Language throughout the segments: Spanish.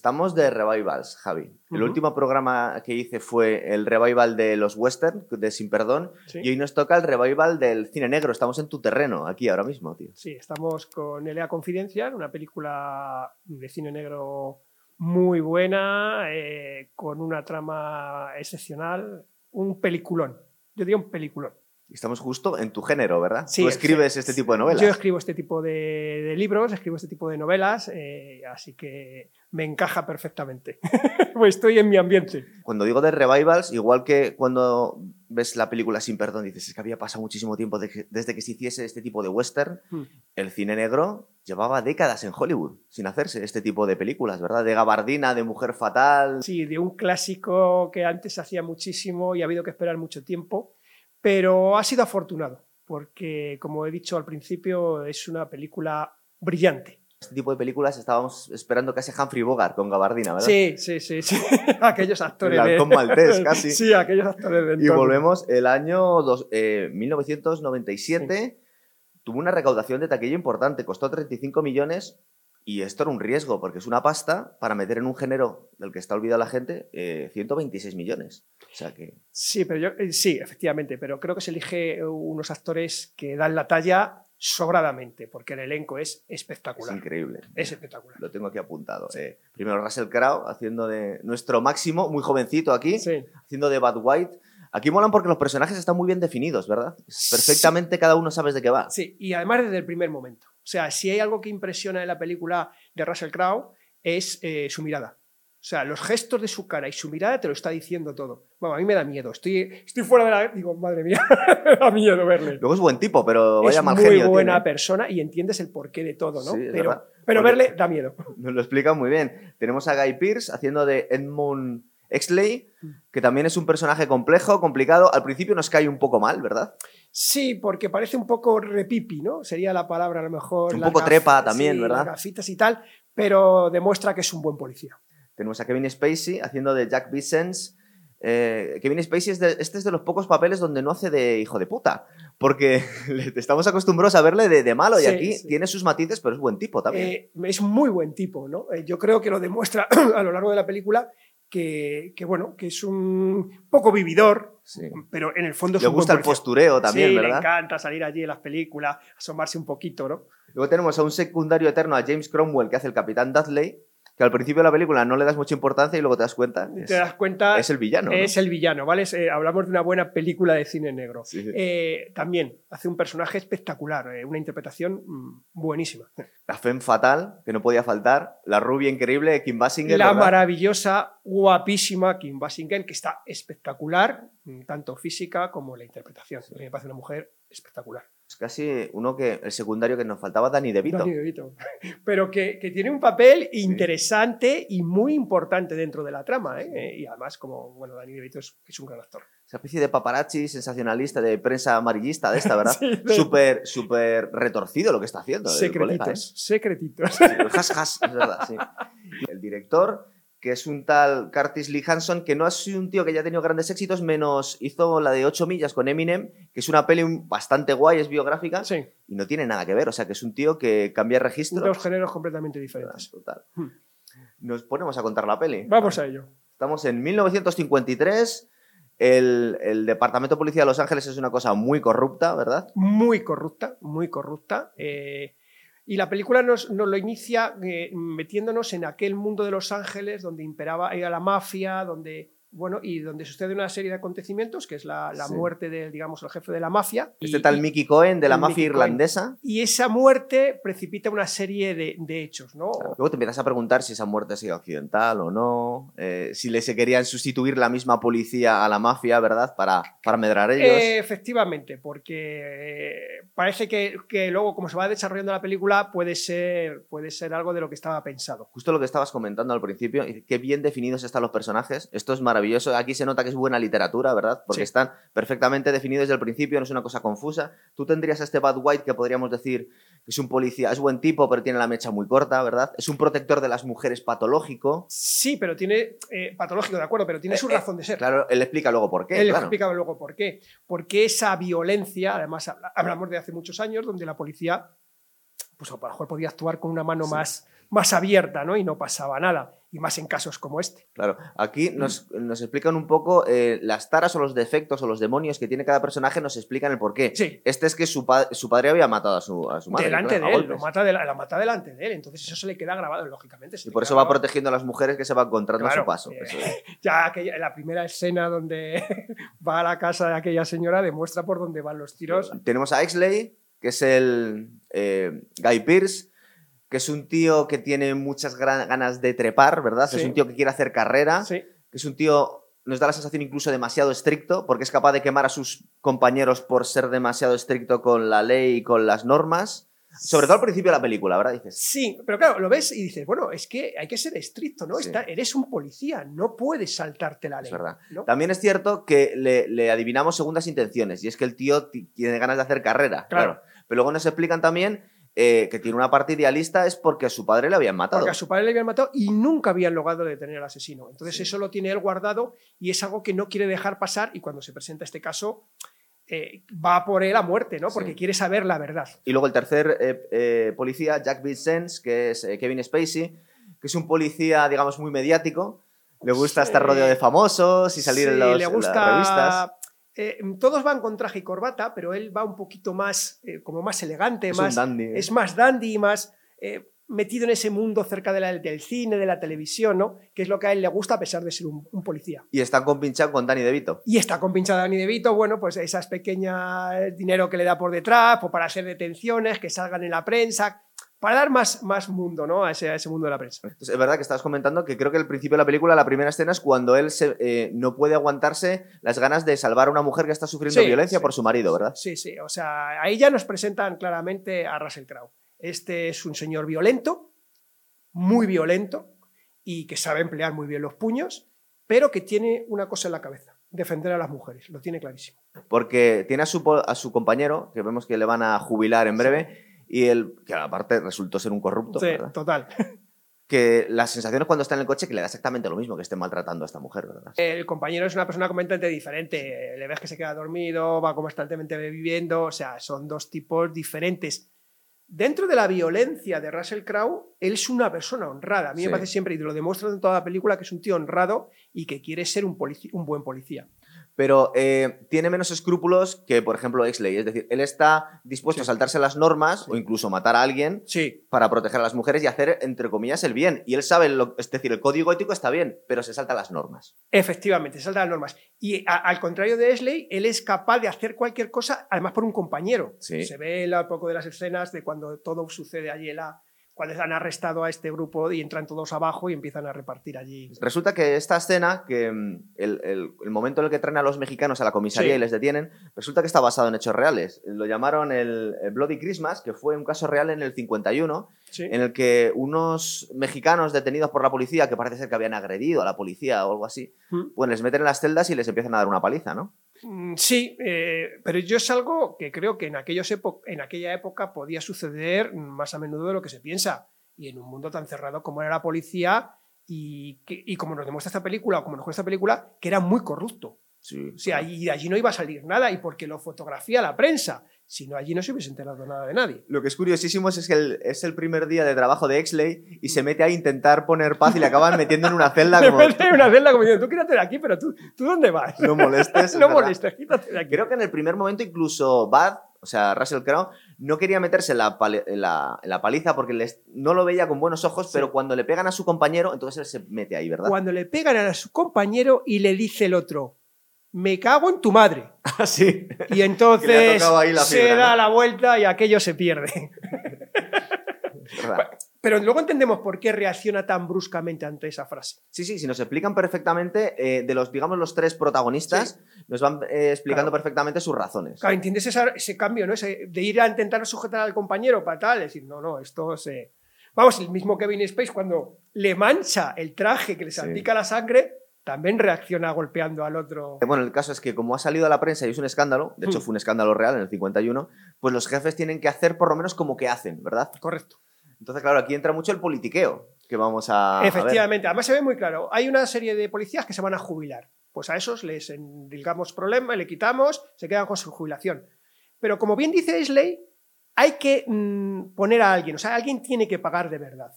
Estamos de revivals, Javi. El último programa que hice fue el revival de los western, de Sin Perdón, Sí. y hoy nos toca el revival del cine negro. Estamos en tu terreno, aquí ahora mismo, tío. Sí, estamos con L.A. Confidencial, una película de cine negro muy buena, eh, con una trama excepcional, un peliculón. Yo diría un peliculón. Estamos justo en tu género, ¿verdad? Sí, Tú escribes sí, este tipo de novelas. Yo escribo este tipo de, de libros, escribo este tipo de novelas, eh, así que me encaja perfectamente. pues estoy en mi ambiente. Cuando digo de revivals, igual que cuando ves la película Sin Perdón, dices es que había pasado muchísimo tiempo de desde que se hiciese este tipo de western. Hmm. El cine negro llevaba décadas en Hollywood sin hacerse este tipo de películas, ¿verdad? De gabardina, de mujer fatal. Sí, de un clásico que antes se hacía muchísimo y ha habido que esperar mucho tiempo, pero ha sido afortunado, porque como he dicho al principio, es una película brillante. Este tipo de películas estábamos esperando casi Humphrey Bogart con gabardina, ¿verdad? Sí, sí, sí, sí. aquellos actores El de... halcón maltés, casi. Sí, aquellos actores de Y volvemos, el año dos- eh, 1997 tuvo una recaudación de taquilla importante, costó 35 millones y esto era un riesgo porque es una pasta para meter en un género del que está olvidada la gente eh, 126 millones. O sea que Sí, pero yo, eh, sí, efectivamente, pero creo que se elige unos actores que dan la talla sobradamente, porque el elenco es es espectacular. increíble. Es espectacular. Lo tengo aquí apuntado. eh. primero Russell Crowe haciendo de nuestro máximo, muy jovencito aquí, Sí. haciendo de Bad White. Aquí molan porque los personajes están muy bien definidos, ¿verdad? Perfectamente cada uno sabes de qué va. Sí, y además desde el primer momento. O sea, si hay algo que impresiona en la película de Russell Crowe es eh, su mirada. O sea, los gestos de su cara y su mirada te lo está diciendo todo. Bueno, a mí me da miedo. Estoy, estoy fuera de la... Digo, madre mía, me da miedo verle. Luego es buen tipo, pero vaya es mal muy genio. buena tiene. persona y entiendes el porqué de todo, ¿no? Sí, es pero pero verle da miedo. Nos lo explica muy bien. Tenemos a Guy Pearce haciendo de Edmund Exley, que también es un personaje complejo, complicado. Al principio nos cae un poco mal, ¿verdad? Sí, porque parece un poco repipi, ¿no? Sería la palabra a lo mejor. Un poco trepa también, sí, ¿verdad? gafitas y tal, pero demuestra que es un buen policía. Tenemos a Kevin Spacey haciendo de Jack Vicens. Eh, Kevin Spacey es de, este es de los pocos papeles donde no hace de hijo de puta, porque estamos acostumbrados a verle de, de malo y aquí sí. tiene sus matices, pero es buen tipo también. Eh, es muy buen tipo, ¿no? Eh, yo creo que lo demuestra a lo largo de la película que, que, bueno, que es un poco vividor, Sí. pero en el fondo es Le un buen gusta el postureo también, sí, le encanta salir allí en las películas, asomarse un poquito, ¿no? Luego tenemos a un secundario eterno, a James Cromwell, que hace el capitán Dudley, que al principio de la película no le das mucha importancia y luego te das cuenta. Es, te das cuenta, es el villano. ¿no? es el villano, ¿vale? Es, eh, hablamos de una buena película de cine negro. Sí, sí. Eh, también hace un personaje espectacular, eh, una interpretación mm, buenísima. La femme fatal, que no podía faltar. La rubia increíble, Kim Basinger. La ¿verdad? maravillosa, guapísima Kim Basinger, que está espectacular, mm, tanto física como la interpretación. Me parece una mujer espectacular. Es casi uno que, el secundario que nos faltaba, Danny DeVito. Danny DeVito. Pero que, que tiene un papel interesante y muy importante dentro de la trama. ¿eh? Y además, como bueno, Danny DeVito es, es un gran actor. Esa especie de paparazzi sensacionalista, de prensa amarillista de esta, ¿verdad? Sí, de- Súper, súper retorcido lo que está haciendo. el colega, ¿eh? Secretitos, secretitos. Sí, has, has, es verdad, sí. El director, que es un tal Curtis Lee Hanson, que no es un tío que ya ha tenido grandes éxitos, menos hizo la de 8 millas con Eminem, que es una peli bastante guay, es biográfica, Sí, y no tiene nada que ver. O sea, que es un tío que cambia registros. dos géneros completamente diferentes. Total. Hmm. Nos ponemos a contar la peli. Vamos a ello. Estamos en 1953. El, el Departamento de Policía de Los Ángeles es una cosa muy corrupta, ¿verdad? Muy corrupta, muy corrupta. eh, y la película nos, nos lo inicia eh, metiéndonos en aquel mundo de Los Ángeles donde imperaba era la mafia, donde bueno, y donde sucede una serie de acontecimiostos, que es la, la Sí. muerte del, digamos, el jefe de la mafia. Este y- tal Mickey Cohen de la mafia Mickey Cohen. irlandesa. y esa muerte precipita una serie de, de hechos, ¿no? Luego te empiezas a preguntar si esa muerte ha sido accidental o no, eh, si le se querían sustituir la misma policía a la mafia, ¿verdad? Para, para medrar ellos. Eh, efectivamente, porque eh, parece que, que luego, como se va desarrollando la película, puede ser, puede ser algo de lo que estaba pensado. Justo lo que estabas comentando al principio, qué bien definidos están los personajes. Esto es maravilloso. Aquí se nota que es buena literatura, ¿verdad? Porque Sí. están perfectamente definidos desde el principio, no es una cosa confusa. Tú tendrías a este Bad White que podríamos decir que es un policía, es buen tipo, pero tiene la mecha muy corta, ¿verdad? Es un protector de las mujeres patológico. Sí, pero tiene, eh, patológico, de acuerdo, pero tiene su Eh, eh, razón de ser. Claro, él explica luego por qué. Él claro. explica luego por qué. Porque esa violencia, además habla- hablamos de hace muchos años, donde la policía pues a lo mejor podía actuar con una mano más, más abierta, ¿no? Y no pasaba nada. Y más en casos como este. Claro, aquí nos, nos explican un poco eh, las taras o los defectos o los demonios que tiene cada personaje, nos explican el porqué. Sí. Este es que su, pa- su padre había matado a su, a su madre. delante claro, de él, lo mata de la, la mata delante de él. Entonces eso se le queda grabado, lógicamente. Y por eso va protegiendo a las mujeres que se va encontrando a su paso. eh, Eso es. Ya la primera escena donde va a la casa de aquella señora demuestra por dónde van los tiros. Tenemos a Exley, que es el eh, Guy Pearce, que es un tío que tiene muchas ganas de trepar, ¿verdad? Sí. Es un tío que quiere hacer carrera, Sí. que es un tío, nos da la sensación incluso demasiado estricto, porque es capaz de quemar a sus compañeros por ser demasiado estricto con la ley y con las normas. Sobre todo al principio de la película, ¿verdad? Dices, Sí, pero claro, lo ves y dices, bueno, es que hay que ser estricto, ¿no? Sí. Está- eres un policía, no puedes saltarte la ley. Es verdad. ¿no? También es cierto que le, le adivinamos segundas intenciones, y es que el tío ti- tiene ganas de hacer carrera, Claro. claro. Pero luego nos explican también eh, que tiene una parte idealista, es porque a su padre le habían matado. Porque a su padre le habían matado y nunca habían logrado detener al asesino. Entonces Sí. eso lo tiene él guardado y es algo que no quiere dejar pasar y cuando se presenta este caso eh, va por él a muerte, ¿no? Porque Sí. quiere saber la verdad. Y luego el tercer eh, policía, Jack Vincennes, que es Kevin Spacey, que es un policía, digamos, muy mediático. Le gusta estar rodeado de famosos y salir en, los- le en gusta, las revistas. Eh, todos van con traje y corbata, pero él va un poquito más, eh, como más elegante, Es más, dandy. ¿eh? es más dandy, más eh, metido en ese mundo cerca de la- del cine, de la televisión, ¿no? Que es lo que a él le gusta a pesar de ser un, un policía. Y está compinchado con Danny DeVito. Y está compinchada Danny DeVito, bueno, pues esas pequeñas dinero que le da por detrás, pues para hacer detenciones, que salgan en la prensa, para dar más, más mundo, ¿no? A ese, a ese mundo de la prensa. Entonces, es verdad que estabas comentando que creo que al principio de la película, la primera escena es cuando él se, eh, no puede aguantarse las ganas de salvar a una mujer que está sufriendo Sí, violencia sí. por su marido, ¿verdad? Sí, sí, o sea, ahí ya nos presentan claramente a Russell Crowe. Este es un señor violento, muy violento, y que sabe emplear muy bien los puños, pero que tiene una cosa en la cabeza, defender a las mujeres, lo tiene clarísimo. Porque tiene a su, a su compañero, que vemos que le van a jubilar en breve, y él, que aparte resultó ser un corrupto, Sí, ¿verdad? total. que las sensaciones cuando está en el coche que le da exactamente lo mismo que esté maltratando a esta mujer, ¿verdad? El compañero es una persona completamente diferente. Le ves que se queda dormido, va constantemente bebiendo, o sea, son dos tipos diferentes. Dentro de la violencia de Russell Crowe, él es una persona honrada. A mí Sí. me parece siempre, y lo demuestra en toda la película, que es un tío honrado y que quiere ser un, un buen policía. Pero eh, tiene menos escrúpulos que, por ejemplo, Exley. Es decir, él está dispuesto Sí. a saltarse las normas Sí. o incluso matar a alguien Sí, para proteger a las mujeres y hacer, entre comillas, el bien. Y él sabe, lo, es decir, el código ético está bien, pero se salta las normas. efectivamente, se salta las normas. Y a- al contrario de Esley, él es capaz de hacer cualquier cosa, además por un compañero. Se ve un poco de las escenas de cuando todo sucede allí en la, cuando han arrestado a este grupo y entran todos abajo y empiezan a repartir allí. Resulta que esta escena, que mm, el, el- el momento en el que traen a los mexicanos a la comisaría Sí. y les detienen, resulta que está basado en hechos reales. Lo llamaron el, el Bloody Christmas, que fue un caso real en el 51, Sí. en el que unos mexicanos detenidos por la policía, que parece ser que habían agredido a la policía o algo así, Mm. pues les meten en las celdas y les empiezan a dar una paliza, ¿no? Mm, Sí, eh, pero yo es algo que creo que en, aquellos epo- en aquella época podía suceder más a menudo de lo que se piensa. Y en un mundo tan cerrado como era la policía y, que- y como nos demuestra esta película, o como nos muestra esta película, que era muy corrupto. Sí. O sea, allí, de allí no iba a salir nada y porque lo fotografía la prensa. Si no, allí no se hubiese enterado nada de nadie. Lo que es curiosísimo es que el- es el primer día de trabajo de Exley y se mete a intentar poner paz y le acaban metiendo en una celda como... hay una celda como diciendo, tú quédate de aquí, pero tú, ¿tú dónde vas? No molestes. es no molestes, quítate de aquí. Creo que en el primer momento incluso Bad, o sea, Russell Crowe, no quería meterse en la, pali- en la- en la paliza porque les- no lo veía con buenos ojos, Sí. pero cuando le pegan a su compañero, entonces él se mete ahí, ¿verdad? Cuando le pegan a su compañero y le dice el otro, me cago en tu madre. sí. Y entonces se fibra, da ¿no? la vuelta y aquello se pierde. Pero luego entendemos por qué reacciona tan bruscamente ante esa frase. Sí, sí, si nos explican perfectamente, eh, de los, digamos, los tres protagonistas, nos van eh, explicando Claro. perfectamente sus razones. Claro, ¿entiendes esa- ese cambio, ¿no? Ese- de ir a intentar sujetar al compañero para tal? Es decir, no, no, esto se... Vamos, el mismo Kevin Space cuando le mancha el traje que le Sí. salpica la sangre, también reacciona golpeando al otro. Eh, Bueno, el caso es que como ha salido a la prensa y es un escándalo, de hecho Hmm. fue un escándalo real en el 51, pues los jefes tienen que hacer por lo menos como que hacen, ¿verdad? Correcto. Entonces, claro, aquí entra mucho el politiqueo que vamos a, a ver. Efectivamente, además se ve muy claro. Hay una serie de policías que se van a jubilar. Pues a esos les endilgamos problema, le quitamos, se quedan con su jubilación. Pero como bien dice Isley, hay que mm, poner a alguien, o sea, alguien tiene que pagar de verdad.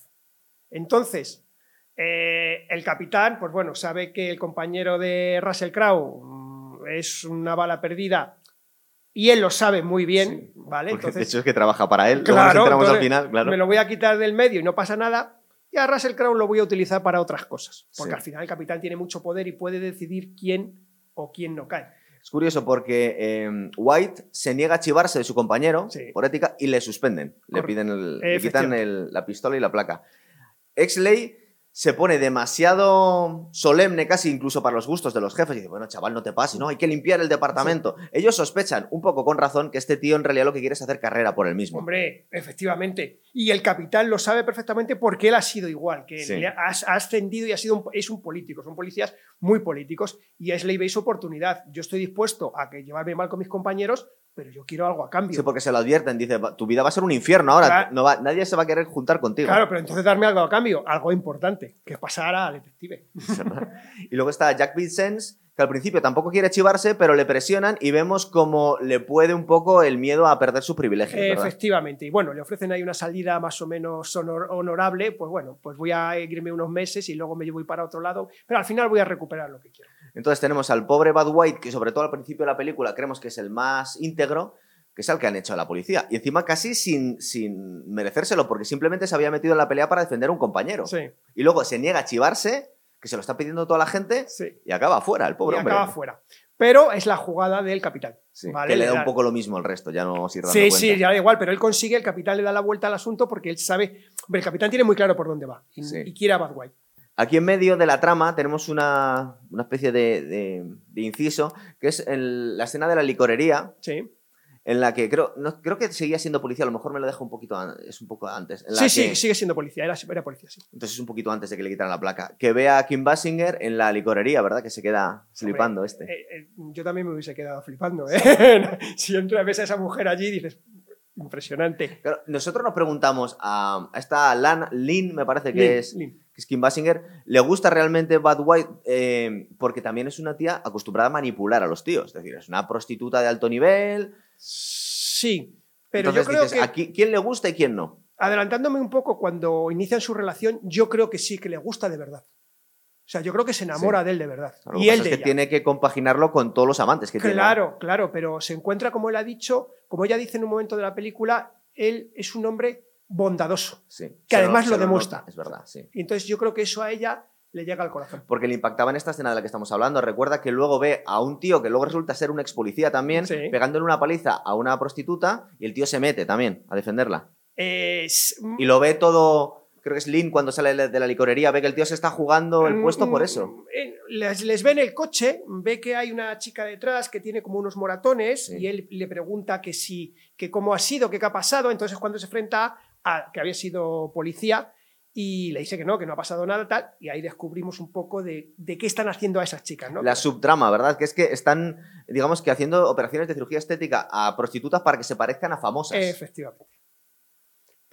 Entonces, eh, el capitán, pues bueno, sabe que el compañero de Russell Crowe mm, es una bala perdida y él lo sabe muy bien, ¿vale? Entonces, de hecho es que trabaja para él. Claro, al final, claro. me lo voy a quitar del medio y no pasa nada. Y a Russell Crowe lo voy a utilizar para otras cosas. Porque al final el capitán tiene mucho poder y puede decidir quién o quién no cae. Es curioso porque em, White se niega a chivarse de su compañero por ética y le suspenden. Le piden le quitan la pistola y la placa. Exley se pone demasiado solemne, casi incluso para los gustos de los jefes, y dice, bueno, chaval, no te pases, no, hay que limpiar el departamento. Ellos sospechan, un poco con razón, que este tío en realidad lo que quiere es hacer carrera por él mismo. Hombre, efectivamente. Y el capitán lo sabe perfectamente porque él ha sido igual, que ha, ascendido y ha sido es un político, son policías muy políticos, y es ley su oportunidad. Yo estoy dispuesto a que llevarme mal con mis compañeros, pero yo quiero algo a cambio. Sí, porque se lo advierten, dice, tu vida va a ser un infierno ahora, no va, nadie se va a querer juntar contigo. Claro, pero entonces darme algo a cambio, algo importante, que pasara al detective. y luego está Jack Vicens, que al principio tampoco quiere chivarse, pero le presionan y vemos como le puede un poco el miedo a perder sus privilegios. Efectivamente, y bueno, le ofrecen ahí una salida más o menos honorable, pues bueno, pues voy a irme unos meses y luego me voy para otro lado, pero al final voy a recuperar lo que quiero. Entonces tenemos al pobre Bad White, que sobre todo al principio de la película creemos que es el más íntegro, que es el que han hecho a la policía. Y encima casi sin, sin merecérselo, porque simplemente se había metido en la pelea para defender a un compañero. Y luego se niega a chivarse, que se lo está pidiendo toda la gente, y acaba fuera, el pobre y acaba fuera. Pero es la jugada del capitán. Que le da un poco lo mismo al resto, ya no sirve Sí, sí, ya da igual, pero él consigue, el capitán le da la vuelta al asunto porque él sabe. el capitán tiene muy claro por dónde va y quiere a Bad White. Aquí en medio de la trama tenemos una, especie de, inciso, que es la escena de la licorería. Sí. En la que creo, no, creo que seguía siendo policía, a lo mejor me lo dejo un poquito es un poco antes. sí, sí, sigue siendo policía, era, policía, sí. Entonces es un poquito antes de que le quitaran la placa. Que vea a Kim Basinger en la licorería, ¿verdad? Que se queda flipando este. Eh, eh, yo también me hubiese quedado flipando, ¿eh? si entras a esa mujer allí dices, impresionante. nosotros nos preguntamos a, esta Lan, Lynn, me parece que es que es Kim Basinger, le gusta realmente Bad White eh, porque también es una tía acostumbrada a manipular a los tíos. Es decir, es una prostituta de alto nivel. Sí, pero yo creo que... quién le gusta y quién no? Adelantándome un poco, cuando inician su relación, yo creo que sí, que le gusta de verdad. O sea, yo creo que se enamora de él de verdad. y él es que tiene que compaginarlo con todos los amantes que tiene. Claro, claro, pero se encuentra, como él ha dicho, como ella dice en un momento de la película, él es un hombre bondadoso, que además lo demuestra. es verdad, sí. Y entonces yo creo que eso a ella le llega al corazón. Porque le impactaba en esta escena de la que estamos hablando. Recuerda que luego ve a un tío que luego resulta ser un ex policía también, pegándole una paliza a una prostituta y el tío se mete también a defenderla. Y lo ve todo creo que es Lynn cuando sale de la licorería, ve que el tío se está jugando el puesto por eso. Mm, eh, les, les ve en el coche, ve que hay una chica detrás que tiene como unos moratones y él le pregunta que si, que cómo ha sido, qué ha pasado, entonces cuando se enfrenta que había sido policía, y le dice que no, que no ha pasado nada tal, y ahí descubrimos un poco de, qué están haciendo a esas chicas, ¿no? La subtrama, ¿verdad? Que es que están, digamos que haciendo operaciones de cirugía estética a prostitutas para que se parezcan a famosas. Efectivamente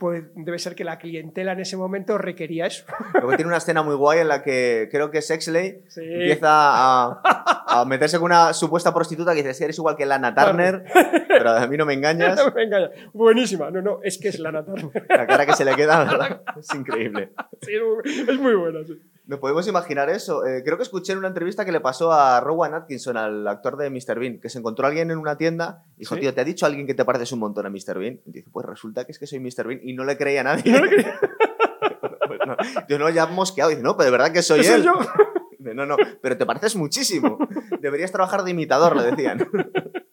pues debe ser que la clientela en ese momento requería eso. Luego tiene una escena muy guay en la que creo que Sexley empieza a, meterse con una supuesta prostituta que dice, si eres igual que Lana Turner, pero a mí no me engañas. no me engañas. Buenísima. No, no, es que es Lana Turner. La cara que se le queda, ¿verdad? Es increíble. Sí, es muy buena, sí. ¿Nos podemos imaginar eso? Eh, creo que escuché en una entrevista que le pasó a Rowan Atkinson, al actor de Mr. Bean, que se encontró a alguien en una tienda y dijo, tío, ¿te ha dicho alguien que te pareces un montón a Mr. Bean? Y dice, pues resulta que es que soy Mr. Bean y no le creía a nadie. ¿No le pues no, yo no, ya mosqueado. Dice, no, pero de verdad que soy él. Soy yo? no, no, pero te pareces muchísimo. Deberías trabajar de imitador, le decían.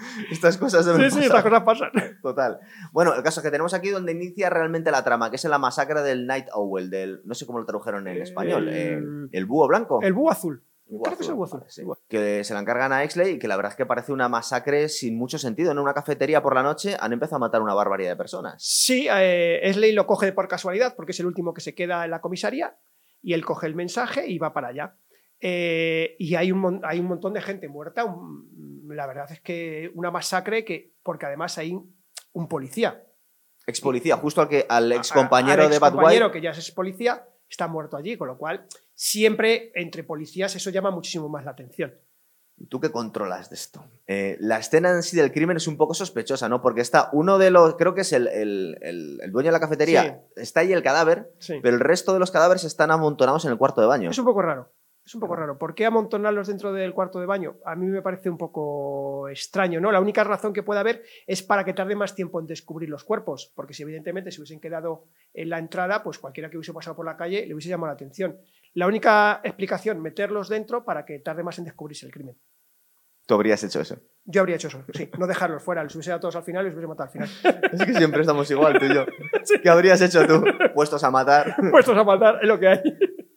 Estas cosas Sí, sí, estas cosas pasan. Total. Bueno, el caso es que tenemos aquí donde inicia realmente la trama, que es la masacre del Night Owl, del. No sé cómo lo tradujeron en español. El, búho blanco. El búho azul. Creo que es el azul. Que se la encargan a Exley y que la verdad es que parece una masacre sin mucho sentido. En una cafetería por la noche han empezado a matar una barbaridad de personas. Sí, eh, Exley lo coge por casualidad porque es el último que se queda en la comisaría y él coge el mensaje y va para allá. Eh, y hay un, hay un montón de gente muerta. La verdad es que una masacre que, porque además hay un policía. Ex policía, justo al, que, al ex compañero de Bad compañero que ya es policía, está muerto allí, con lo cual siempre entre policías eso llama muchísimo más la atención. ¿Tú qué controlas de esto? Eh, la escena en sí del crimen es un poco sospechosa, ¿no? Porque está uno de los, creo que es el, el- el- el dueño de la cafetería, está ahí el cadáver, Sí. pero el resto de los cadáveres están amontonados en el cuarto de baño. Es un poco raro. Es un poco raro. ¿Por qué amontonarlos dentro del cuarto de baño? A mí me parece un poco extraño, ¿no? La única razón que puede haber es para que tarde más tiempo en descubrir los cuerpos, porque si evidentemente se hubiesen quedado en la entrada, pues cualquiera que hubiese pasado por la calle le hubiese llamado la atención. La única explicación, meterlos dentro para que tarde más en descubrirse el crimen. Tú habrías hecho eso. Yo habría hecho eso, sí, no dejarlos fuera, los hubiese dado todos al final y los hubiese matado al final. Es que siempre estamos igual, tú y yo. ¿Qué habrías hecho tú? Puestos a matar. Puestos a matar, es lo que hay.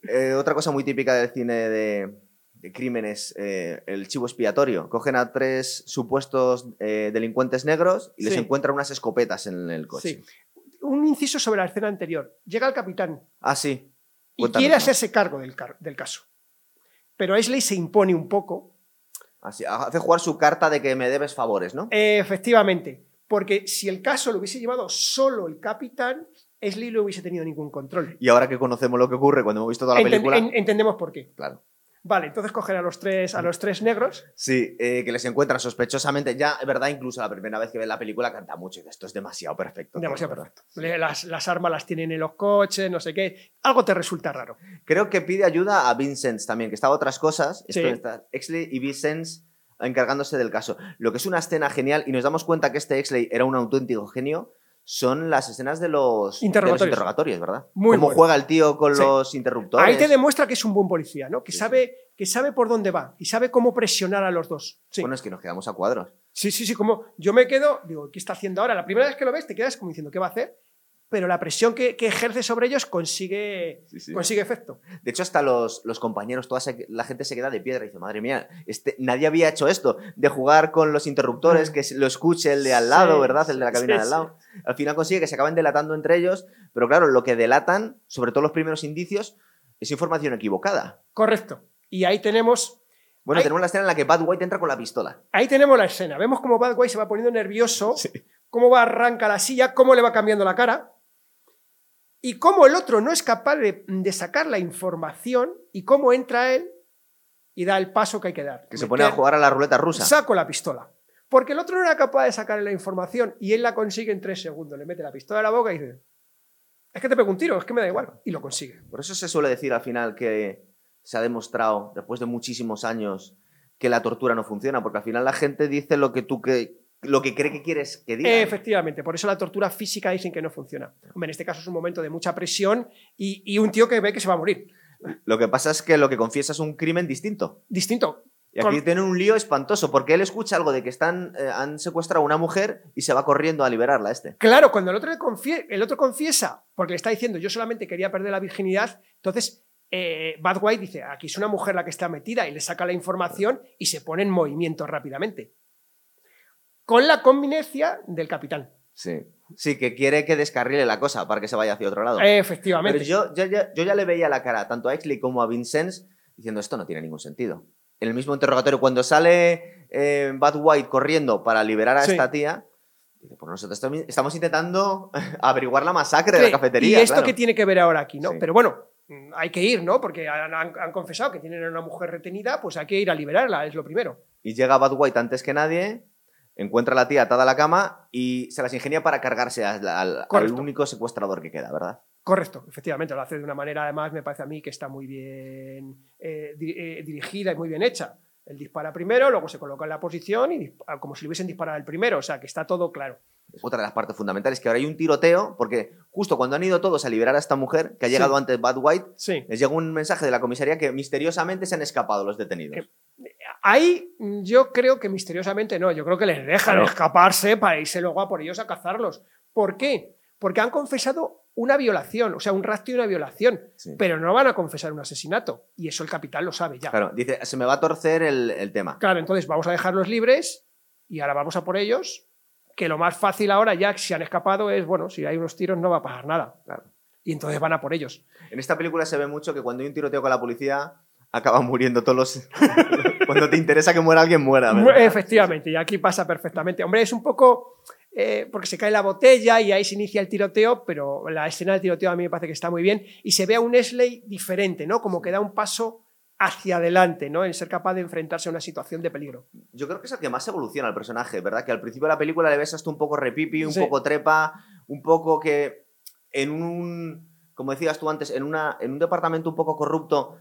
Eh, otra cosa muy típica del cine de, de crímenes, eh, el chivo expiatorio. Cogen a tres supuestos eh, delincuentes negros y les Sí. encuentran unas escopetas en el coche. Sí. Un inciso sobre la escena anterior. Llega el capitán Ah, sí. y quiere hacerse cargo del, car- del caso. Pero Ashley se impone un poco, Así, hace jugar su carta de que me debes favores, ¿no? eh, efectivamente, porque si el caso lo hubiese llevado solo el capitán, Ashley no hubiese tenido ningún control. Y ahora que conocemos lo que ocurre cuando hemos visto toda la Enten- película. en- entendemos por qué. Claro. Vale, entonces cogen a los tres, a los tres negros. Sí, eh, que les encuentran sospechosamente. Ya, es verdad, incluso la primera vez que ven la película canta mucho y esto es demasiado perfecto. Demasiado perfecto. Las, las armas las tienen en los coches, no sé qué. Algo te resulta raro. Creo que pide ayuda a Vincent también, que estaba otras cosas. Sí. está Exley y Vincent encargándose del caso. Lo que es una escena genial, y nos damos cuenta que este Exley era un auténtico genio, son las escenas de los de los Interrogatorios. ¿verdad? Muy Cómo bueno. juega el tío con Sí. los interruptores. Ahí te demuestra que es un buen policía, ¿no? Que Sí, sabe, que sabe por dónde va y sabe cómo presionar a los dos. Bueno, es que nos quedamos a cuadros. Sí, sí, sí, como yo me quedo, digo, ¿qué está haciendo ahora? La primera vez que lo ves te quedas como diciendo, ¿qué va a hacer? Pero la presión que, que ejerce sobre ellos consigue, consigue efecto. De hecho, hasta los, los compañeros, toda se- la gente se queda de piedra y dice, madre mía, este, nadie había hecho esto, de jugar con los interruptores, que se- lo escuche el de al lado, Mm. ¿verdad? El de la cabina de al sí. lado. Al final consigue que se acaben delatando entre ellos, pero claro, lo que delatan, sobre todo los primeros indicios, es información equivocada. Correcto. Y ahí tenemos, Bueno, tenemos la escena en la que Bad White entra con la pistola. ahí tenemos la escena. Vemos cómo Bad Guy se va poniendo nervioso, cómo va arranca la silla, cómo le va cambiando la cara. Y cómo el otro no es capaz de, de sacar la información y cómo entra él y da el paso que hay que dar. Que se pone a jugar a la ruleta rusa. Saco la pistola. Porque el otro no era capaz de sacar la información y él la consigue en tres segundos. Le mete la pistola a la boca y dice: Es que te pego un tiro, es que me da igual. Y lo consigue. Por eso se suele decir al final que se ha demostrado, después de muchísimos años, que la tortura no funciona, porque al final la gente dice lo que tú que, lo que cree que quieres que diga. Efectivamente, por eso la tortura física dicen que no funciona. Hombre, en este caso es un momento de mucha presión y, y un tío que ve que se va a morir. Lo que pasa es que lo que confiesa es un crimen distinto. Distinto. Y aquí Con- tienen un lío espantoso, porque él escucha algo de que están, eh, han secuestrado a una mujer y se va corriendo a liberarla este. Claro, cuando el otro, le confie- el otro confiesa, porque le está diciendo yo solamente quería perder la virginidad, entonces eh, Bad White dice, aquí es una mujer la que está metida y le saca la información y se pone en movimiento rápidamente. Con la conveniencia del capitán. Sí. Sí, que quiere que descarrile la cosa para que se vaya hacia otro lado. Efectivamente. Pero yo, yo, ya- yo ya le veía la cara tanto a Exley como a Vincennes diciendo esto no tiene ningún sentido. En el mismo interrogatorio, cuando sale eh, Bad White corriendo para liberar a Sí. esta tía, dice, pues nosotros estamos- intentando averiguar la masacre de la cafetería. ¿Y esto claro. qué tiene que ver ahora aquí? ¿no? Sí. Pero bueno, hay que ir, ¿no? Porque han, han- han confesado que tienen a una mujer retenida, pues hay que ir a liberarla, es lo primero. Y llega Bad White antes que nadie, encuentra a la tía atada a la cama y se las ingenia para cargarse al, al- al Correcto. único secuestrador que queda, ¿verdad? Correcto, efectivamente, lo hace de una manera, además, me parece a mí que está muy bien eh, di- eh, dirigida y muy bien hecha. Él dispara primero, luego se coloca en la posición y dispa- como si le hubiesen disparado el primero, o sea, que está todo claro. Otra de las partes fundamentales, que ahora hay un tiroteo, porque justo cuando han ido todos a liberar a esta mujer, que ha Sí. llegado antes Bad White, Sí. les llega un mensaje de la comisaría que misteriosamente se han escapado los detenidos. Eh, Ahí yo creo que misteriosamente no, yo creo que les dejan Claro. escaparse para irse luego a por ellos a cazarlos. ¿Por qué? Porque han confesado una violación, o sea, un rapto y una violación, Sí. pero no van a confesar un asesinato. Y eso el capitán lo sabe ya. Claro, dice, se me va a torcer el, el tema. Claro, entonces vamos a dejarlos libres y ahora vamos a por ellos, que lo más fácil ahora ya si han escapado es, bueno, si hay unos tiros no va a pasar nada. Claro. Y entonces van a por ellos. En esta película se ve mucho que cuando hay un tiroteo con la policía, acaban muriendo todos los... cuando te interesa que muera alguien, muera. ¿verdad? Efectivamente, y aquí pasa perfectamente. Hombre, es un poco... eh, porque se cae la botella y ahí se inicia el tiroteo, pero la escena del tiroteo a mí me parece que está muy bien y se ve a un Esley diferente, ¿no? Como que da un paso hacia adelante, ¿no? En ser capaz de enfrentarse a una situación de peligro. Yo creo que es el que más evoluciona el personaje, ¿verdad? Que al principio de la película le ves hasta un poco repipi, un Sí. poco trepa, un poco que en un, como decías tú antes, en, una, en un departamento un poco corrupto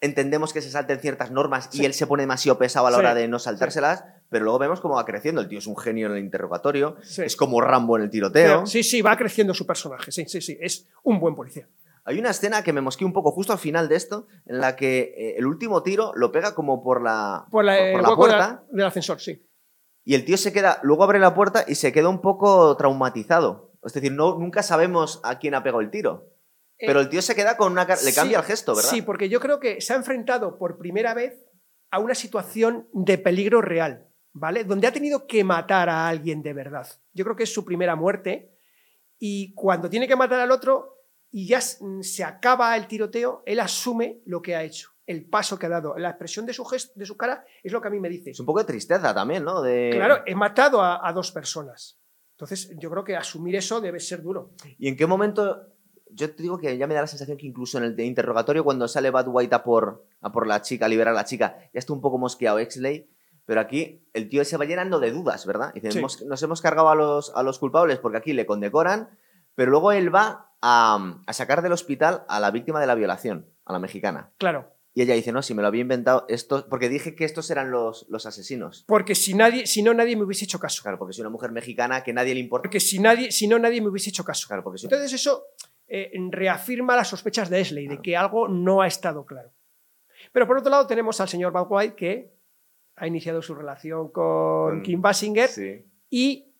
entendemos que se salten ciertas normas y él se pone demasiado pesado a la Sí, hora de no saltárselas, pero luego vemos cómo va creciendo. El tío es un genio en el interrogatorio, es como Rambo en el tiroteo. Sí, sí, va creciendo su personaje. Sí, sí, sí. Es un buen policía. Hay una escena que me mosqué un poco justo al final de esto, en la que eh, el último tiro lo pega como por la, Por la, por- el por la hueco de la- puerta del ascensor, sí. y el tío se queda, luego abre la puerta y se queda un poco traumatizado. Es decir, no, nunca sabemos a quién ha pegado el tiro. Pero el tío se queda con una cara, le Sí, cambia el gesto, ¿verdad? Sí, porque yo creo que se ha enfrentado por primera vez a una situación de peligro real, ¿vale? Donde ha tenido que matar a alguien de verdad. Yo creo que es su primera muerte y cuando tiene que matar al otro y ya s- se acaba el tiroteo, él asume lo que ha hecho, el paso que ha dado. La expresión de su, gesto, de su cara es lo que a mí me dice. Es un poco de tristeza también, ¿no? De... Claro, he matado a, a dos personas. Entonces, yo creo que asumir eso debe ser duro. ¿Y en qué momento? Yo te digo que ya me da la sensación que incluso en el de interrogatorio, cuando sale Bad White a por, a por la chica, a liberar a la chica, ya está un poco mosqueado Exley. Pero aquí el tío se va llenando de dudas, ¿verdad? Dice, Sí. "Hemos- nos hemos cargado a los, a los culpables porque aquí le condecoran, pero luego él va a, a sacar del hospital a la víctima de la violación, a la mexicana. Claro. Y ella dice, no, si me lo había inventado, esto, porque dije que estos eran los, los asesinos. Porque si, nadie, si no, nadie me hubiese hecho caso. Claro, porque soy una mujer mexicana que nadie le importa. Porque si, nadie, si no, nadie me hubiese hecho caso. Claro, porque soy- Entonces eso eh, reafirma las sospechas de Esley, de que algo no ha estado claro. Pero por otro lado tenemos al señor Bad White que ha iniciado su relación con Kim Basinger Sí. y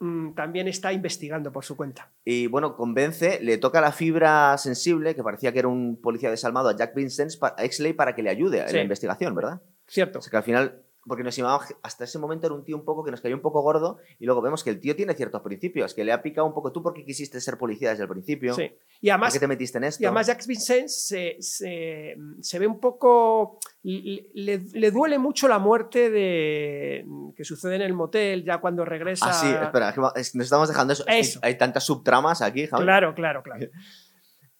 mm, también está investigando por su cuenta. Y bueno, convence, le toca la fibra sensible, que parecía que era un policía desalmado, a Jack Vincent, a Exley, para que le ayude en Sí. la investigación, ¿verdad? Cierto. O sea que al final, porque nos llamaba, hasta ese momento era un tío un poco que nos cayó un poco gordo, y luego vemos que el tío tiene ciertos principios, que le ha picado un poco. ¿Tú por qué quisiste ser policía desde el principio? Sí. Y ¿Por además, qué te metiste en esto? y además Jack Vincent se, se- se ve un poco... Le, le- le duele mucho la muerte de, que sucede en el motel ya cuando regresa... Ah, sí, espera, es que nos estamos dejando eso. Hay tantas subtramas aquí, Javi. Claro, claro, claro.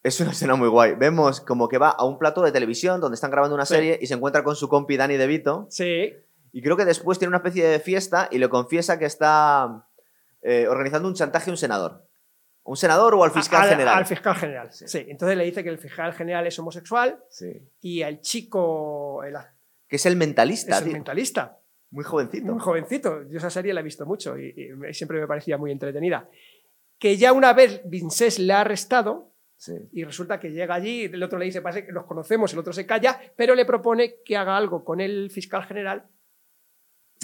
Es una escena muy guay. Vemos como que va a un plato de televisión donde están grabando una Sí. serie y se encuentra con su compi Danny DeVito. Sí, Y creo que después tiene una especie de fiesta y le confiesa que está eh, organizando un chantaje a un senador. ¿Un senador o al fiscal al, general? Al fiscal general, Sí. sí. Entonces le dice que el fiscal general es homosexual Sí. y el chico el- Que es el mentalista, es el tío. mentalista, Muy jovencito. un jovencito. Yo esa serie la he visto mucho y, siempre me parecía muy entretenida. Que ya una vez Vincés le ha arrestado Sí. y resulta que llega allí, el otro le dice, parece que nos conocemos, el otro se calla, pero le propone que haga algo con el fiscal general.